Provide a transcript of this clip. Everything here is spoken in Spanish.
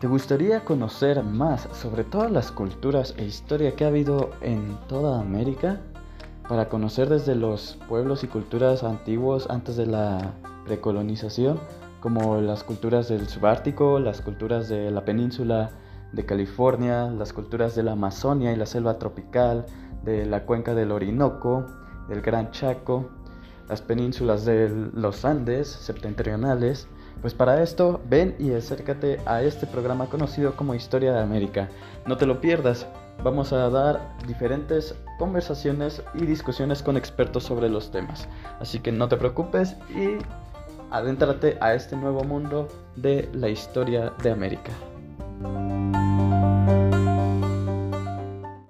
¿Te gustaría conocer más sobre todas las culturas e historia que ha habido en toda América? Para conocer desde los pueblos y culturas antiguos antes de la recolonización, como las culturas del subártico, las culturas de la península de California, las culturas de la Amazonia y la selva tropical, de la cuenca del Orinoco, del Gran Chaco, las penínsulas de los Andes septentrionales. Pues para esto, ven y acércate a este programa conocido como Historia de América. No te lo pierdas, vamos a dar diferentes conversaciones y discusiones con expertos sobre los temas. Así que no te preocupes y adéntrate a este nuevo mundo de la historia de América.